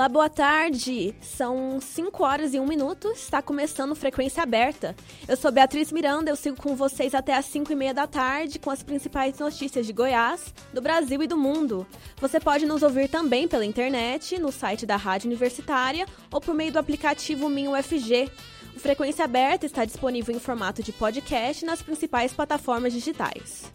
Olá, boa tarde. São 5 horas e 1 minuto. Está começando Frequência Aberta. Eu sou Beatriz Miranda, eu sigo com vocês até as 5 e meia da tarde com as principais notícias de Goiás, do Brasil e do mundo. Você pode nos ouvir também pela internet, no site da Rádio Universitária ou por meio do aplicativo Minho UFG. O Frequência Aberta está disponível em formato de podcast nas principais plataformas digitais.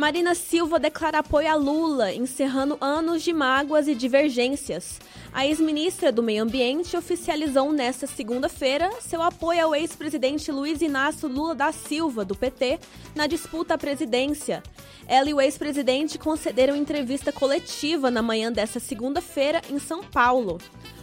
Marina Silva declara apoio a Lula, encerrando anos de mágoas e divergências. A ex-ministra do Meio Ambiente oficializou nesta segunda-feira seu apoio ao ex-presidente Luiz Inácio Lula da Silva, do PT, na disputa à presidência. Ela e o ex-presidente concederam entrevista coletiva na manhã desta segunda-feira em São Paulo.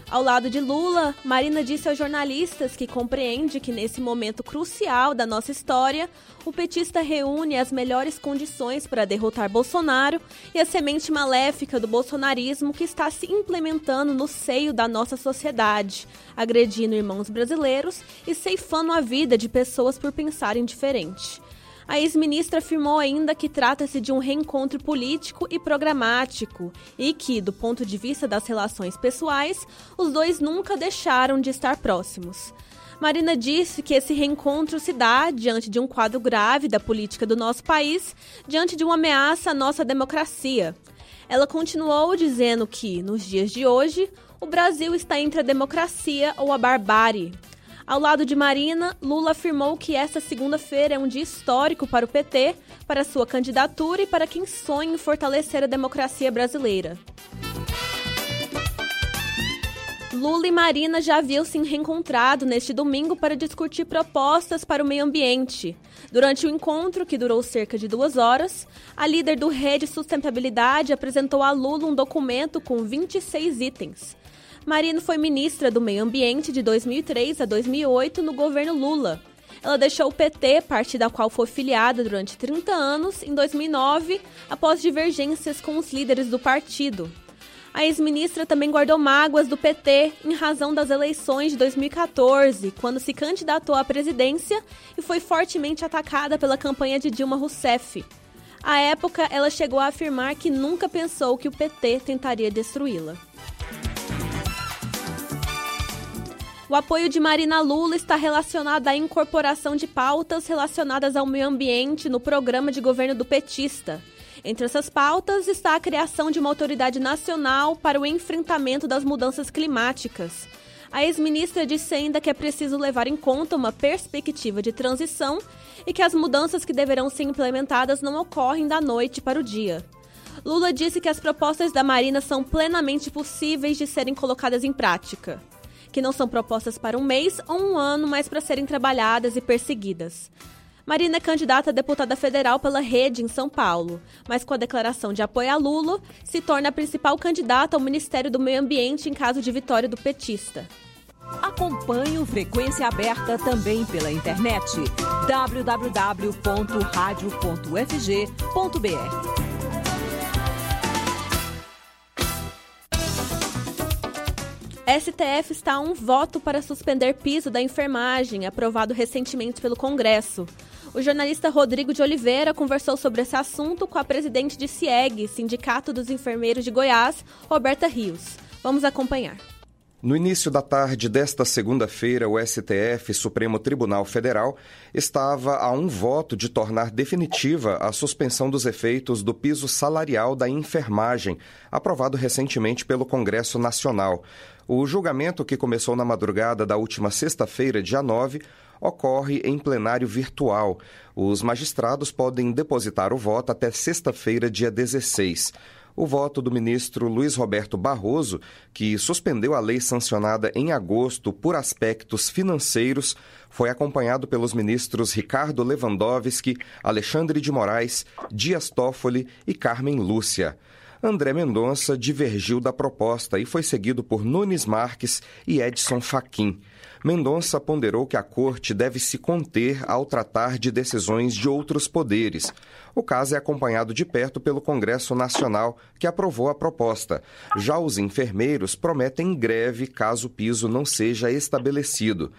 Ao lado de Lula, Marina disse aos jornalistas que compreende que nesse momento crucial da nossa história, o petista reúne as melhores condições para derrotar Bolsonaro e a semente maléfica do bolsonarismo que está se implementando no seio da nossa sociedade, agredindo irmãos brasileiros e ceifando a vida de pessoas por pensarem diferente. A ex-ministra afirmou ainda que trata-se de um reencontro político e programático e que, do ponto de vista das relações pessoais, os dois nunca deixaram de estar próximos. Marina disse que esse reencontro se dá diante de um quadro grave da política do nosso país, diante de uma ameaça à nossa democracia. Ela continuou dizendo que, nos dias de hoje, o Brasil está entre a democracia ou a barbárie. Ao lado de Marina, Lula afirmou que esta segunda-feira é um dia histórico para o PT, para sua candidatura e para quem sonha em fortalecer a democracia brasileira. Lula e Marina já haviam se reencontrado neste domingo para discutir propostas para o meio ambiente. Durante o encontro, que durou cerca de duas horas, a líder do Rede Sustentabilidade apresentou a Lula um documento com 26 itens. Marino foi ministra do Meio Ambiente de 2003 a 2008 no governo Lula. Ela deixou o PT, partido ao qual foi filiada durante 30 anos, em 2009, após divergências com os líderes do partido. A ex-ministra também guardou mágoas do PT em razão das eleições de 2014, quando se candidatou à presidência e foi fortemente atacada pela campanha de Dilma Rousseff. À época, ela chegou a afirmar que nunca pensou que o PT tentaria destruí-la. O apoio de Marina Lula está relacionado à incorporação de pautas relacionadas ao meio ambiente no programa de governo do petista. Entre essas pautas está a criação de uma autoridade nacional para o enfrentamento das mudanças climáticas. A ex-ministra disse ainda que é preciso levar em conta uma perspectiva de transição e que as mudanças que deverão ser implementadas não ocorrem da noite para o dia. Lula disse que as propostas da Marina são plenamente possíveis de serem colocadas em prática que não são propostas para um mês ou um ano, mas para serem trabalhadas e perseguidas. Marina é candidata a deputada federal pela Rede em São Paulo, mas com a declaração de apoio a Lula, se torna a principal candidata ao Ministério do Meio Ambiente em caso de vitória do petista. Acompanhe o Frequência Aberta também pela internet www.radio.fg.br. STF está a um voto para suspender piso da enfermagem, aprovado recentemente pelo Congresso. O jornalista Rodrigo de Oliveira conversou sobre esse assunto com a presidente de CIEG, Sindicato dos Enfermeiros de Goiás, Roberta Rios. Vamos acompanhar. No início da tarde desta segunda-feira, o STF, Supremo Tribunal Federal, estava a um voto de tornar definitiva a suspensão dos efeitos do piso salarial da enfermagem, aprovado recentemente pelo Congresso Nacional. O julgamento, que começou na madrugada da última sexta-feira, dia 9, ocorre em plenário virtual. Os magistrados podem depositar o voto até sexta-feira, dia 16. O voto do ministro Luiz Roberto Barroso, que suspendeu a lei sancionada em agosto por aspectos financeiros, foi acompanhado pelos ministros Ricardo Lewandowski, Alexandre de Moraes, Dias Toffoli e Carmen Lúcia. André Mendonça divergiu da proposta e foi seguido por Nunes Marques e Edson Fachin. Mendonça ponderou que a Corte deve se conter ao tratar de decisões de outros poderes. O caso é acompanhado de perto pelo Congresso Nacional, que aprovou a proposta. Já os enfermeiros prometem greve caso o piso não seja estabelecido.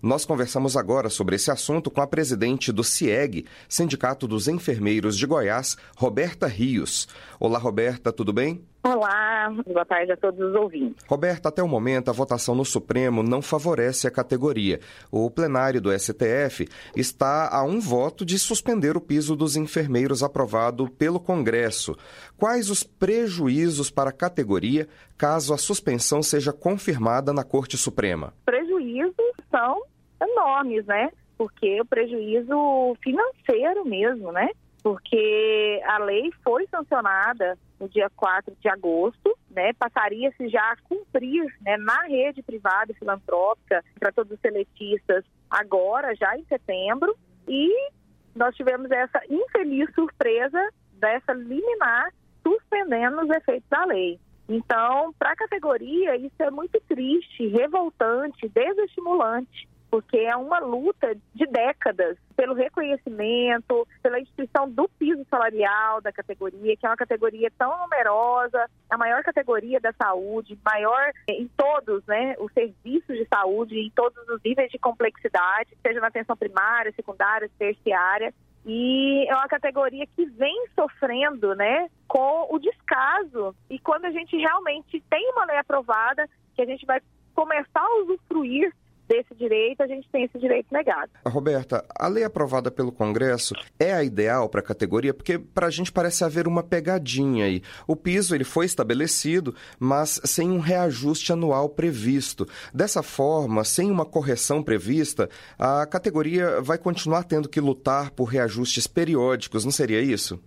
Nós conversamos agora sobre esse assunto com a presidente do CIEG, Sindicato dos Enfermeiros de Goiás, Roberta Rios. Olá, Roberta, tudo bem? Olá, boa tarde a todos os ouvintes. Roberta, até o momento a votação no Supremo não favorece a categoria. O plenário do STF está a um voto de suspender o piso dos enfermeiros aprovado pelo Congresso. Quais os prejuízos para a categoria caso a suspensão seja confirmada na Corte Suprema? Prejuízos são enormes, né? Porque o prejuízo financeiro mesmo, né? Porque a lei foi sancionada no dia 4 de agosto, né? Passaria-se já a cumprir né, na rede privada e filantrópica para todos os seletistas agora, já em setembro, e nós tivemos essa infeliz surpresa dessa liminar suspendendo os efeitos da lei. Então, para a categoria, isso é muito triste, revoltante, desestimulante, porque é uma luta de décadas pelo reconhecimento, pela instituição do piso salarial da categoria, que é uma categoria tão numerosa, a maior categoria da saúde, maior em todos né, os serviços de saúde, em todos os níveis de complexidade, seja na atenção primária, secundária, terciária. E é uma categoria que vem sofrendo, né, com o descaso. E quando a gente realmente tem uma lei aprovada, que a gente vai começar a usufruir desse direito, a gente tem esse direito negado. Roberta, a lei aprovada pelo Congresso é a ideal para a categoria, porque para a gente parece haver uma pegadinha aí. O piso ele foi estabelecido, mas sem um reajuste anual previsto. Dessa forma, sem uma correção prevista, a categoria vai continuar tendo que lutar por reajustes periódicos, não seria isso?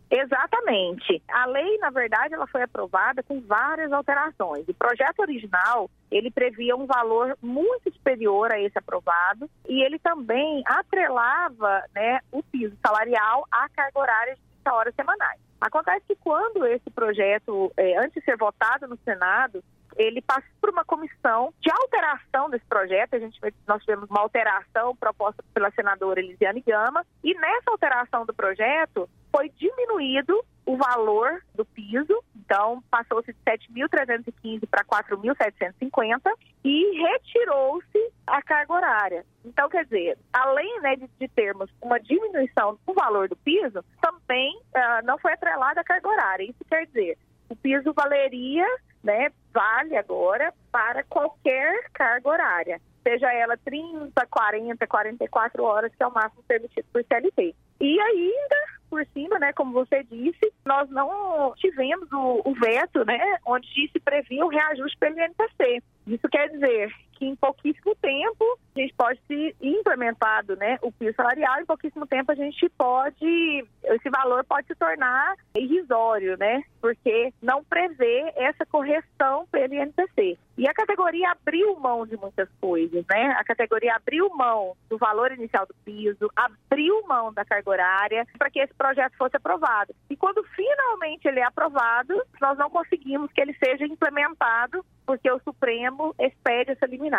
Exatamente. A lei, na verdade, ela foi aprovada com várias alterações. O projeto original, ele previa um valor muito superior a esse aprovado e ele também atrelava né, o piso salarial à carga horária de 30 horas semanais. Acontece que quando esse projeto, é, antes de ser votado no Senado, ele passou por uma comissão de alteração desse projeto. A gente, nós tivemos uma alteração proposta pela senadora Elisiane Gama, e nessa alteração do projeto foi diminuído o valor do piso, então passou-se de 7.315 para 4.750 e retirou-se a carga horária. Então, quer dizer, além né, de, de, termos uma diminuição do valor do piso, também uh, não foi atrelada a carga horária. Isso quer dizer, o piso valeria né, vale agora para qualquer carga horária, seja ela 30, 40, 44 horas, que é o máximo permitido por CLT. E ainda, por cima, né, como você disse, nós não tivemos o, o veto, né, onde se previa o reajuste pelo INPC. Isso quer dizer que em pouquíssimo tempo a gente pode ser implementado, né, o piso salarial, em pouquíssimo tempo a gente pode, esse valor pode se tornar irrisório, né, porque não prevê essa correção pelo INPC. E a categoria abriu mão de muitas coisas, né? A categoria abriu mão do valor inicial do piso, abriu mão da carga horária para que esse projeto fosse aprovado. E quando finalmente ele é aprovado, nós não conseguimos que ele seja implementado porque o Supremo expede essa liminar.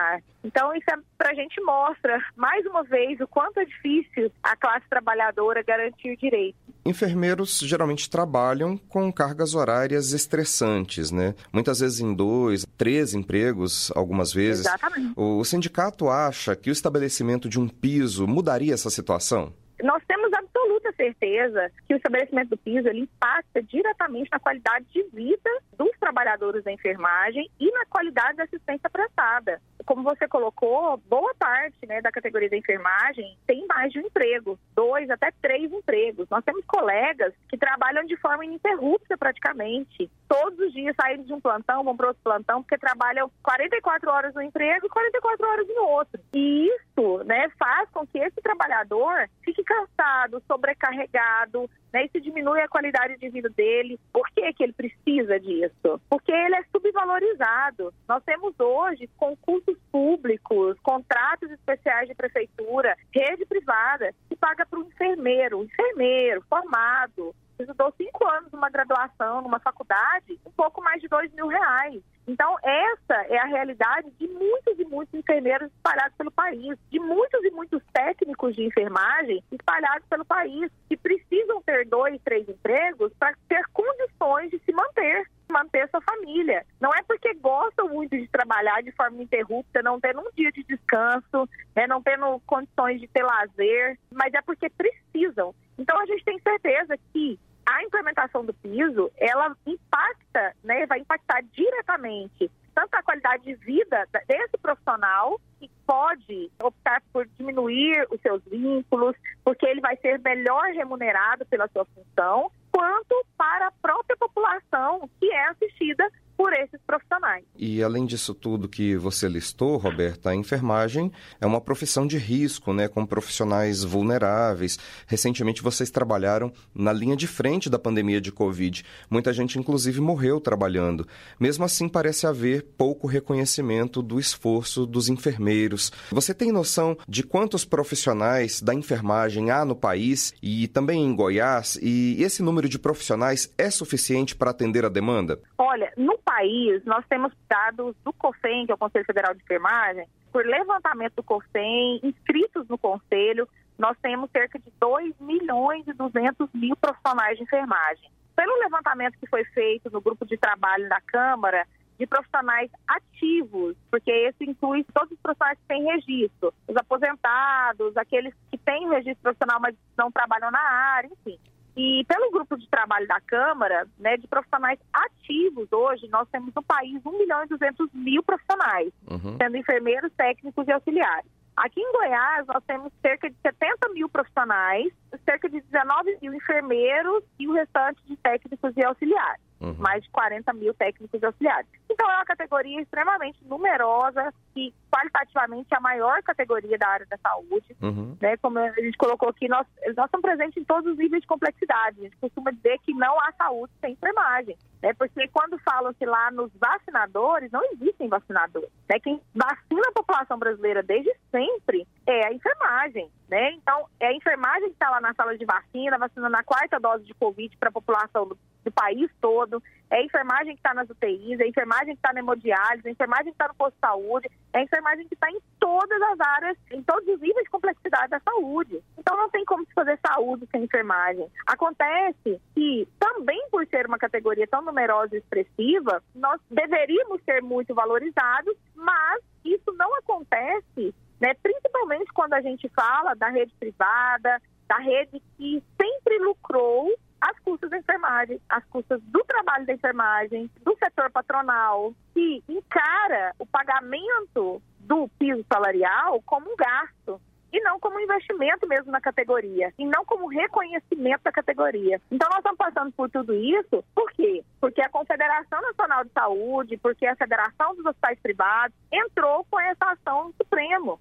Então, isso é, para a gente mostra, mais uma vez, o quanto é difícil a classe trabalhadora garantir direitos. Enfermeiros geralmente trabalham com cargas horárias estressantes, né? Muitas vezes em dois, três empregos, algumas vezes. Exatamente. O sindicato acha que o estabelecimento de um piso mudaria essa situação? Nós temos absoluta certeza que o estabelecimento do piso ele impacta diretamente na qualidade de vida dos trabalhadores da enfermagem e na qualidade da assistência prestada. Como você colocou, boa parte né, da categoria da enfermagem tem mais de um emprego, dois até três empregos. Nós temos colegas que trabalham de forma ininterrupta praticamente. Todos os dias saem de um plantão, vão para outro plantão, porque trabalham 44 horas no emprego e 44 horas no outro. E isso né, faz com que esse trabalhador fique cansado, sobrecarregado, né? Isso diminui a qualidade de vida dele. Por que, que ele precisa disso? Porque ele é subvalorizado. Nós temos hoje concursos públicos, contratos especiais de prefeitura, rede privada, que paga para o enfermeiro, enfermeiro formado, estudou cinco anos numa graduação, numa faculdade, um pouco mais de dois mil reais. Então, essa é a realidade de muitos e muitos enfermeiros espalhados pelo país, de muitos e muitos técnicos de enfermagem espalhados pelo país, que precisam ter dois, três empregos para ter condições de se manter manter sua família. Não é porque gostam muito de trabalhar de forma ininterrupta, não tendo um dia de descanso, né, não tendo condições de ter lazer, mas é porque precisam. Então a gente tem certeza que a implementação do piso, ela impacta, né, vai impactar diretamente tanto a qualidade de vida desse profissional, que pode optar por diminuir os seus vínculos, porque ele vai ser melhor remunerado pela sua função, quanto para a própria população que é assistida por esses profissionais. E além disso tudo que você listou, Roberta, a enfermagem é uma profissão de risco, né, com profissionais vulneráveis. Recentemente vocês trabalharam na linha de frente da pandemia de Covid. Muita gente, inclusive, morreu trabalhando. Mesmo assim, parece haver pouco reconhecimento do esforço dos enfermeiros. Você tem noção de quantos profissionais da enfermagem há no país e também em Goiás? E esse número de profissionais é suficiente para atender a demanda? Olha, no país, nós temos dados do COFEM, que é o Conselho Federal de Enfermagem, por levantamento do COFEM, inscritos no Conselho, nós temos cerca de 2 milhões e 200 mil profissionais de enfermagem. Pelo levantamento que foi feito no grupo de trabalho da Câmara, de profissionais ativos, porque esse inclui todos os profissionais que têm registro, os aposentados, aqueles que têm registro profissional, mas não trabalham na área, enfim. E pelo grupo de trabalho da Câmara, né, de profissionais ativos hoje, nós temos no país 1 milhão e 200 mil profissionais, uhum. sendo enfermeiros, técnicos e auxiliares. Aqui em Goiás, nós temos cerca de 70 mil profissionais, cerca de 19 mil enfermeiros e o restante de técnicos e auxiliares uhum. mais de 40 mil técnicos auxiliares. Então é uma categoria extremamente numerosa e qualitativamente a maior categoria da área da saúde. Uhum. Né? Como a gente colocou aqui, nós, nós estamos presentes em todos os níveis de complexidade. A gente costuma dizer que não há saúde sem enfermagem. Né? Porque quando falam-se lá nos vacinadores, não existem vacinadores. Né? Quem vacina a população brasileira desde sempre é a enfermagem. Né? Então, é a enfermagem que está lá na sala de vacina, vacinando a quarta dose de Covid para a população do, do país todo é a enfermagem que está nas UTIs, é a enfermagem que está na hemodiálise, é a enfermagem que está no posto de saúde, é a enfermagem que está em todas as áreas, em todos os níveis de complexidade da saúde. Então não tem como se fazer saúde sem enfermagem. Acontece que, também por ser uma categoria tão numerosa e expressiva, nós deveríamos ser muito valorizados, mas isso não acontece, né, principalmente quando a gente fala da rede privada, da rede que sempre lucrou as custas da enfermagem, as custas do trabalho da enfermagem, do setor patronal, que encara o pagamento do piso salarial como um gasto e não como investimento mesmo na categoria, e não como reconhecimento da categoria. Então nós estamos passando por tudo isso, por quê? Porque a Confederação Nacional de Saúde, porque a Federação dos Hospitais Privados entrou com essa ação no Supremo,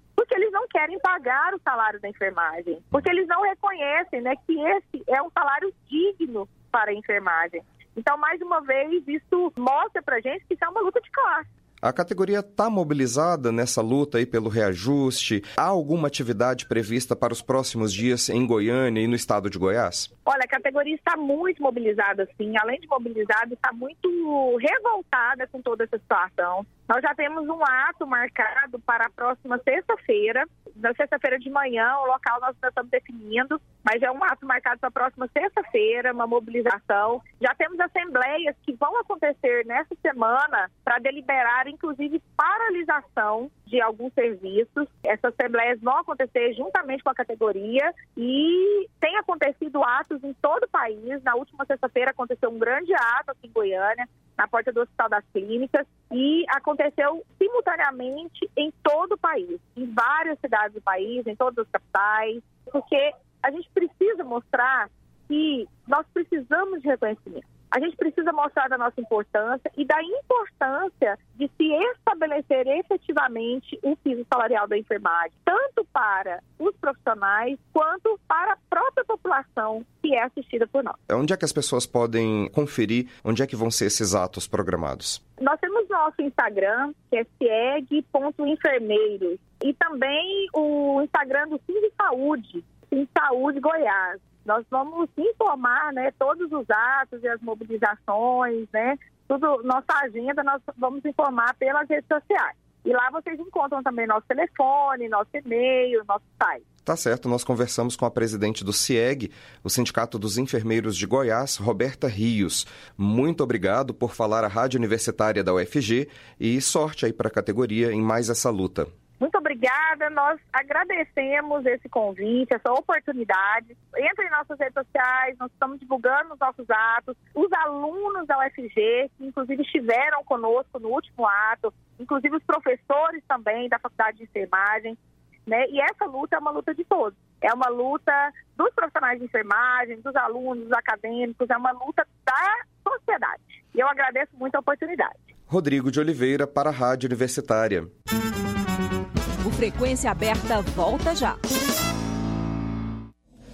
querem pagar o salário da enfermagem, porque eles não reconhecem né, que esse é um salário digno para a enfermagem. Então, mais uma vez, isso mostra para gente que isso é uma luta de classe. A categoria está mobilizada nessa luta aí pelo reajuste? Há alguma atividade prevista para os próximos dias em Goiânia e no estado de Goiás? Olha, a categoria está muito mobilizada, sim. Além de mobilizada, está muito revoltada com toda essa situação. Nós já temos um ato marcado para a próxima sexta-feira. Na sexta-feira de manhã, o local nós já estamos definindo, mas é um ato marcado para a próxima sexta-feira, uma mobilização. Já temos assembleias que vão acontecer nessa semana para deliberar, inclusive, paralisação de alguns serviços. Essas assembleias vão acontecer juntamente com a categoria e tem acontecido atos em todo o país. Na última sexta-feira aconteceu um grande ato aqui em Goiânia, na porta do Hospital das Clínicas, e aconteceu simultaneamente em todo o país, em várias cidades do país, em todas as capitais, porque a gente precisa mostrar que nós precisamos de reconhecimento. A gente precisa mostrar da nossa importância e da importância de se estabelecer efetivamente um piso salarial da enfermagem, tanto para os profissionais quanto para a própria população que é assistida por nós. Onde é que as pessoas podem conferir onde é que vão ser esses atos programados? Nós temos nosso Instagram, que é cieg.enfermeiros, e também o Instagram do Sim Saúde, Sim Saúde Goiás. Nós vamos informar né, todos os atos e as mobilizações, né, tudo, nossa agenda nós vamos informar pelas redes sociais. E lá vocês encontram também nosso telefone, nosso e-mail, nosso site. Tá certo, nós conversamos com a presidente do CIEG, o Sindicato dos Enfermeiros de Goiás, Roberta Rios. Muito obrigado por falar à Rádio Universitária da UFG e sorte aí para a categoria em mais essa luta. Muito obrigada, nós agradecemos esse convite, essa oportunidade. Entre em nossas redes sociais, nós estamos divulgando os nossos atos. Os alunos da UFG, que inclusive estiveram conosco no último ato, inclusive os professores também da Faculdade de Enfermagem, né? E essa luta é uma luta de todos. É uma luta dos profissionais de enfermagem, dos alunos, dos acadêmicos, é uma luta da sociedade. E eu agradeço muito a oportunidade. Rodrigo de Oliveira para a Rádio Universitária. Frequência Aberta volta já.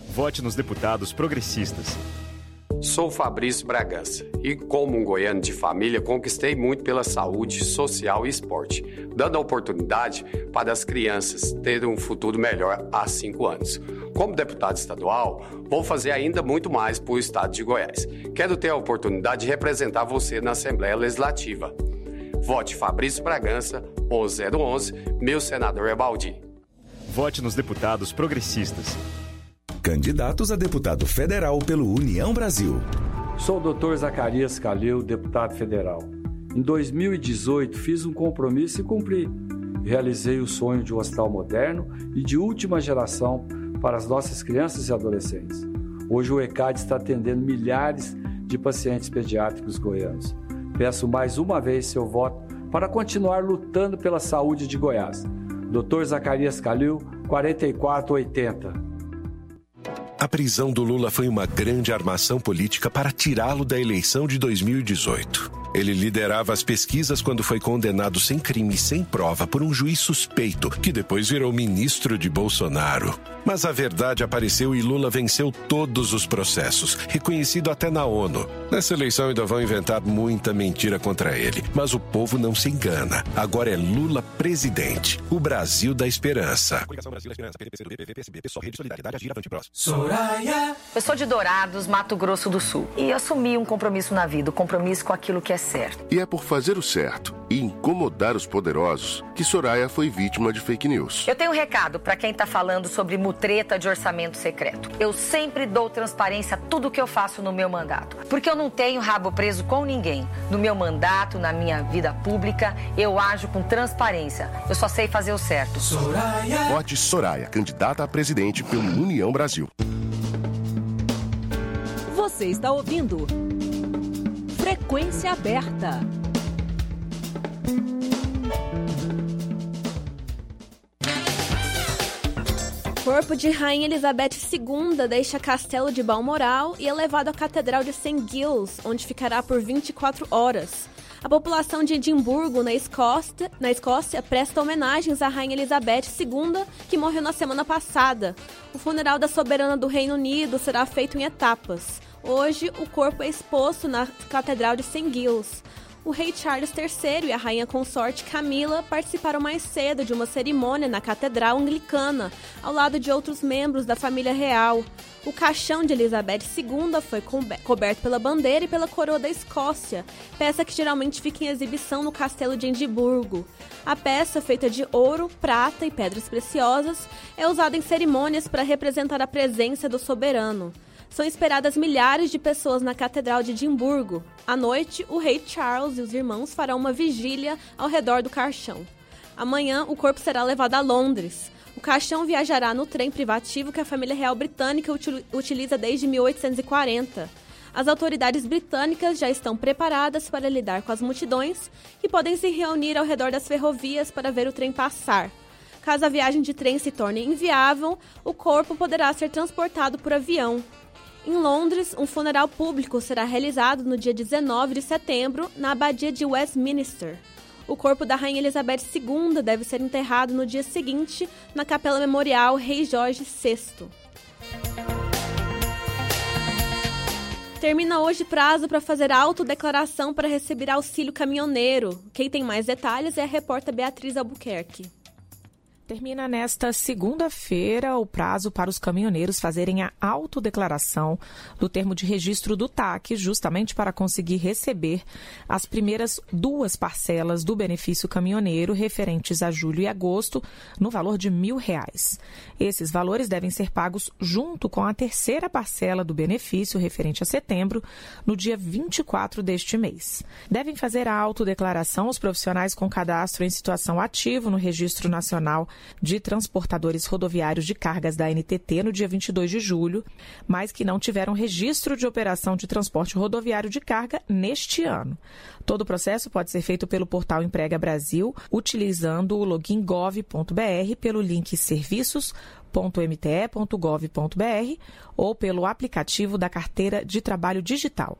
Vote nos deputados progressistas. Sou Fabrício Bragança e, como um goiano de família, conquistei muito pela saúde, social e esporte, dando a oportunidade para as crianças terem um futuro melhor há cinco anos. Como deputado estadual, vou fazer ainda muito mais para o estado de Goiás. Quero ter a oportunidade de representar você na Assembleia Legislativa. Vote Fabrício Bragança, 11011, meu senador é Baldi. Vote nos deputados progressistas. Candidatos a deputado federal pelo União Brasil. Sou o Dr. Zacarias Calil, deputado federal. Em 2018 fiz um compromisso e cumpri. Realizei o sonho de um hospital moderno e de última geração para as nossas crianças e adolescentes. Hoje o ECAD está atendendo milhares de pacientes pediátricos goianos. Peço mais uma vez seu voto para continuar lutando pela saúde de Goiás. Dr. Zacarias Calil, 4480. A prisão do Lula foi uma grande armação política para tirá-lo da eleição de 2018. Ele liderava as pesquisas quando foi condenado sem crime e sem prova por um juiz suspeito, que depois virou ministro de Bolsonaro. Mas a verdade apareceu e Lula venceu todos os processos, reconhecido até na ONU. Nessa eleição ainda vão inventar muita mentira contra ele, mas o povo não se engana. Agora é Lula presidente, o Brasil da esperança. Soraya. Eu sou de Dourados, Mato Grosso do Sul, e assumi um compromisso na vida, o um compromisso com aquilo que é certo. E é por fazer o certo e incomodar os poderosos que Soraya foi vítima de fake news. Eu tenho um recado para quem está falando sobre mutreta de orçamento secreto. Eu sempre dou transparência a tudo que eu faço no meu mandato, porque eu não tenho rabo preso com ninguém. No meu mandato, na minha vida pública, eu ajo com transparência. Eu só sei fazer o certo. Soraya. Vote Soraya, candidata a presidente pelo União Brasil. Você está ouvindo Frequência Aberta. Corpo de Rainha Elizabeth II deixa Castelo de Balmoral e é levado à Catedral de St. Giles, onde ficará por 24 horas. A população de Edimburgo, na Escócia, na Escócia, presta homenagens à Rainha Elizabeth II, que morreu na semana passada. O funeral da soberana do Reino Unido será feito em etapas. Hoje, o corpo é exposto na Catedral de St. Giles. O rei Charles III e a rainha consorte Camila participaram mais cedo de uma cerimônia na Catedral Anglicana, ao lado de outros membros da família real. O caixão de Elizabeth II foi coberto pela bandeira e pela coroa da Escócia, peça que geralmente fica em exibição no castelo de Edimburgo. A peça, feita de ouro, prata e pedras preciosas, é usada em cerimônias para representar a presença do soberano são esperadas milhares de pessoas na Catedral de Edimburgo. À noite, o rei Charles e os irmãos farão uma vigília ao redor do caixão. Amanhã, o corpo será levado a Londres. O caixão viajará no trem privativo que a família real britânica utiliza desde 1840. As autoridades britânicas já estão preparadas para lidar com as multidões que podem se reunir ao redor das ferrovias para ver o trem passar. Caso a viagem de trem se torne inviável, o corpo poderá ser transportado por avião. Em Londres, um funeral público será realizado no dia 19 de setembro, na Abadia de Westminster. O corpo da Rainha Elizabeth II deve ser enterrado no dia seguinte na Capela Memorial Rei Jorge VI. Termina hoje prazo para fazer autodeclaração para receber auxílio caminhoneiro. Quem tem mais detalhes é a repórter Beatriz Albuquerque. Termina nesta segunda-feira o prazo para os caminhoneiros fazerem a autodeclaração do termo de registro do TAC, justamente para conseguir receber as primeiras duas parcelas do benefício caminhoneiro referentes a julho e agosto, no valor de mil reais. Esses valores devem ser pagos junto com a terceira parcela do benefício referente a setembro, no dia 24 deste mês. Devem fazer a autodeclaração os profissionais com cadastro em situação ativo no Registro Nacional de transportadores rodoviários de cargas da NTT no dia 22 de julho, mas que não tiveram registro de operação de transporte rodoviário de carga neste ano. Todo o processo pode ser feito pelo portal Emprega Brasil, utilizando o login gov.br pelo link serviços.mte.gov.br ou pelo aplicativo da carteira de trabalho digital.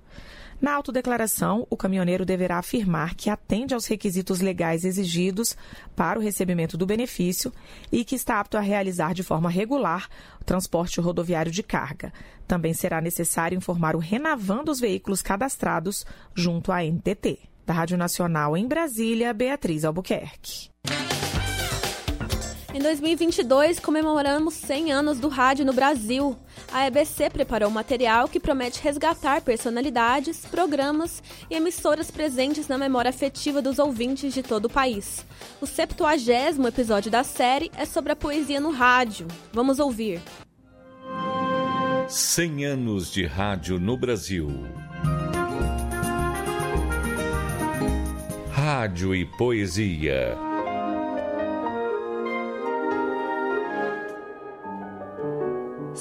Na autodeclaração, o caminhoneiro deverá afirmar que atende aos requisitos legais exigidos para o recebimento do benefício e que está apto a realizar de forma regular o transporte rodoviário de carga. Também será necessário informar o Renavan dos veículos cadastrados junto à NTT. Da Rádio Nacional em Brasília, Beatriz Albuquerque. Em 2022, comemoramos 100 anos do rádio no Brasil. A EBC preparou um material que promete resgatar personalidades, programas e emissoras presentes na memória afetiva dos ouvintes de todo o país. O 70 episódio da série é sobre a poesia no rádio. Vamos ouvir. 100 anos de rádio no Brasil. Rádio e poesia.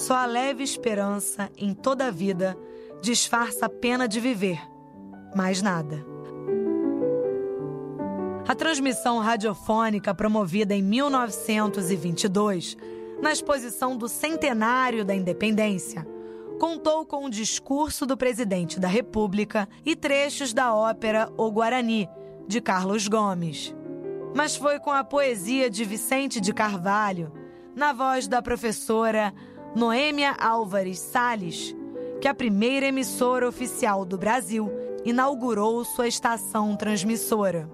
Só a leve esperança em toda a vida disfarça a pena de viver. Mais nada. A transmissão radiofônica promovida em 1922, na exposição do centenário da independência, contou com o discurso do presidente da República e trechos da ópera O Guarani, de Carlos Gomes. Mas foi com a poesia de Vicente de Carvalho, na voz da professora Noêmia Álvares Sales, que a primeira emissora oficial do Brasil inaugurou sua estação transmissora.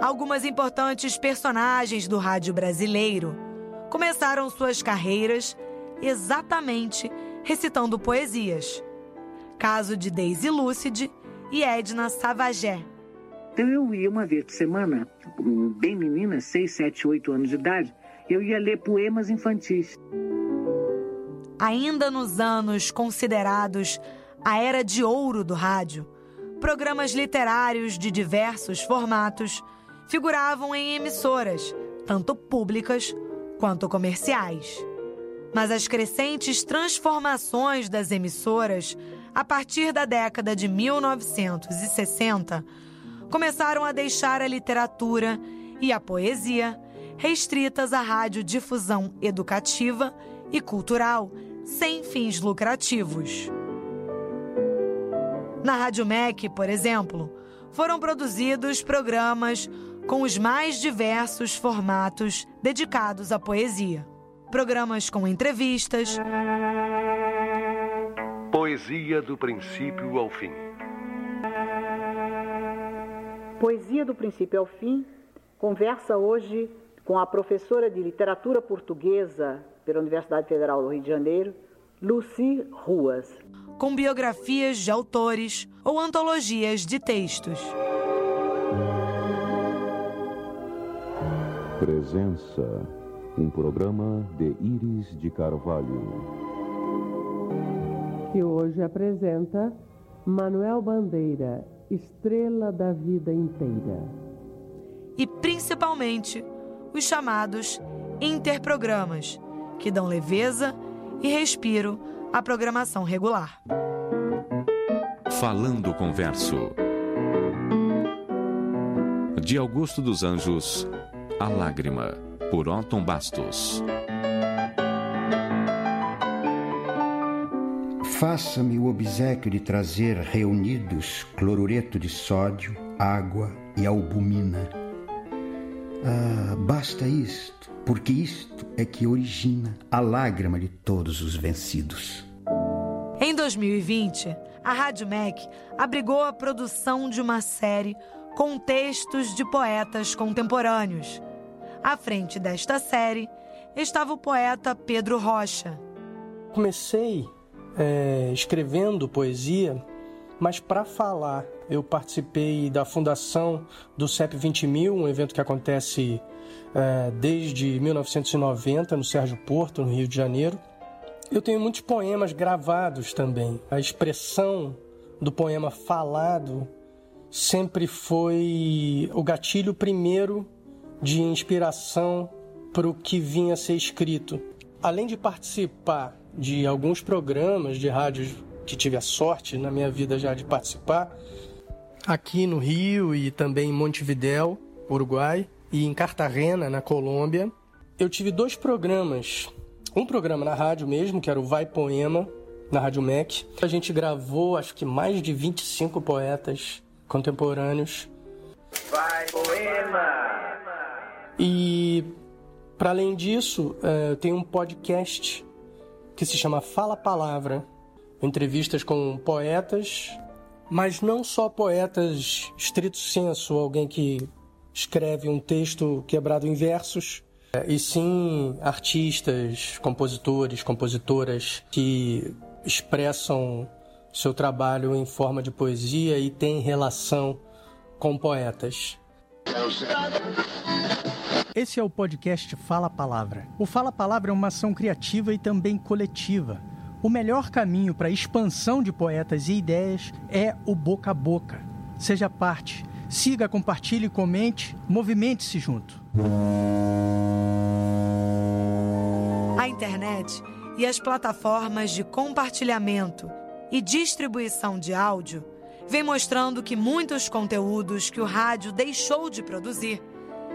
Algumas importantes personagens do rádio brasileiro começaram suas carreiras exatamente recitando poesias. Caso de Daisy Lúcide e Edna Savagé. Então eu ia uma vez por semana, bem menina, 6, 7, 8 anos de idade, eu ia ler poemas infantis. Ainda nos anos considerados a era de ouro do rádio, programas literários de diversos formatos figuravam em emissoras, tanto públicas quanto comerciais. Mas as crescentes transformações das emissoras a partir da década de 1960 começaram a deixar a literatura e a poesia restritas à radiodifusão educativa e cultural, sem fins lucrativos. Na Rádio MEC, por exemplo, foram produzidos programas com os mais diversos formatos dedicados à poesia. Programas com entrevistas. Poesia do princípio ao fim. Poesia do princípio ao fim conversa hoje com a professora de literatura portuguesa pela Universidade Federal do Rio de Janeiro, Lucy Ruas. Com biografias de autores ou antologias de textos. Presença, um programa de Iris de Carvalho. Que hoje apresenta Manuel Bandeira, estrela da vida inteira. E principalmente os chamados interprogramas, que dão leveza e respiro à programação regular. Falando com Verso. De Augusto dos Anjos, A Lágrima, por Otton Bastos. Faça-me o obsequio de trazer reunidos clorureto de sódio, água e albumina ah, basta isto, porque isto é que origina a lágrima de todos os vencidos. Em 2020, a Rádio MEC abrigou a produção de uma série com textos de poetas contemporâneos, À frente desta série estava o poeta Pedro Rocha. Comecei é, escrevendo poesia, mas para falar eu participei da fundação do CEP 20000, um evento que acontece é, desde 1990 no Sérgio Porto, no Rio de Janeiro. Eu tenho muitos poemas gravados também. A expressão do poema falado sempre foi o gatilho primeiro de inspiração para o que vinha a ser escrito. Além de participar de alguns programas de rádio que tive a sorte na minha vida já de participar, aqui no Rio e também em Montevidéu, Uruguai, e em Cartagena, na Colômbia, eu tive dois programas. Um programa na rádio mesmo, que era o Vai Poema, na Rádio MEC. A gente gravou, acho que mais de 25 poetas contemporâneos. Vai Poema! E, para além disso, eu tenho um podcast que se chama Fala Palavra. Entrevistas com poetas, mas não só poetas estrito senso, alguém que escreve um texto quebrado em versos, e sim artistas, compositores, compositoras que expressam seu trabalho em forma de poesia e têm relação com poetas. Esse é o podcast Fala Palavra. O Fala Palavra é uma ação criativa e também coletiva. O melhor caminho para a expansão de poetas e ideias é o boca a boca. Seja parte Siga, compartilhe, comente, movimente-se junto. A internet e as plataformas de compartilhamento e distribuição de áudio vem mostrando que muitos conteúdos que o rádio deixou de produzir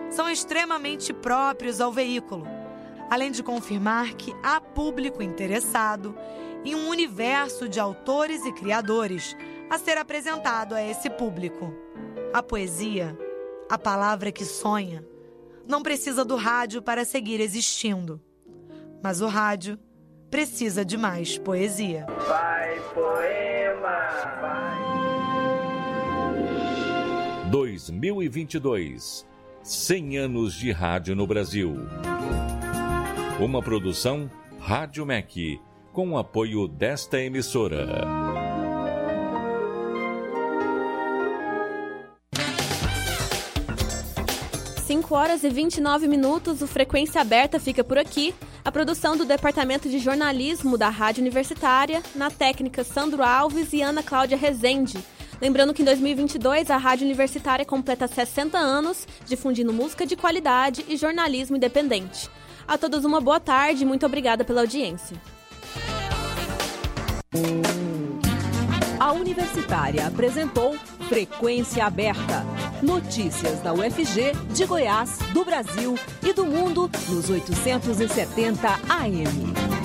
são extremamente próprios ao veículo, além de confirmar que há público interessado em um universo de autores e criadores a ser apresentado a esse público. A poesia, a palavra que sonha, não precisa do rádio para seguir existindo. Mas o rádio precisa de mais poesia. Vai, poema! Vai. 2022 100 anos de rádio no Brasil. Uma produção Rádio MEC, com o apoio desta emissora. 5 horas e 29 minutos, o Frequência Aberta fica por aqui. A produção do Departamento de Jornalismo da Rádio Universitária, na técnica Sandro Alves e Ana Cláudia Rezende. Lembrando que em 2022 a Rádio Universitária completa 60 anos, difundindo música de qualidade e jornalismo independente. A todos uma boa tarde e muito obrigada pela audiência. A Universitária apresentou Frequência Aberta. Notícias da UFG, de Goiás, do Brasil e do mundo nos 870 AM.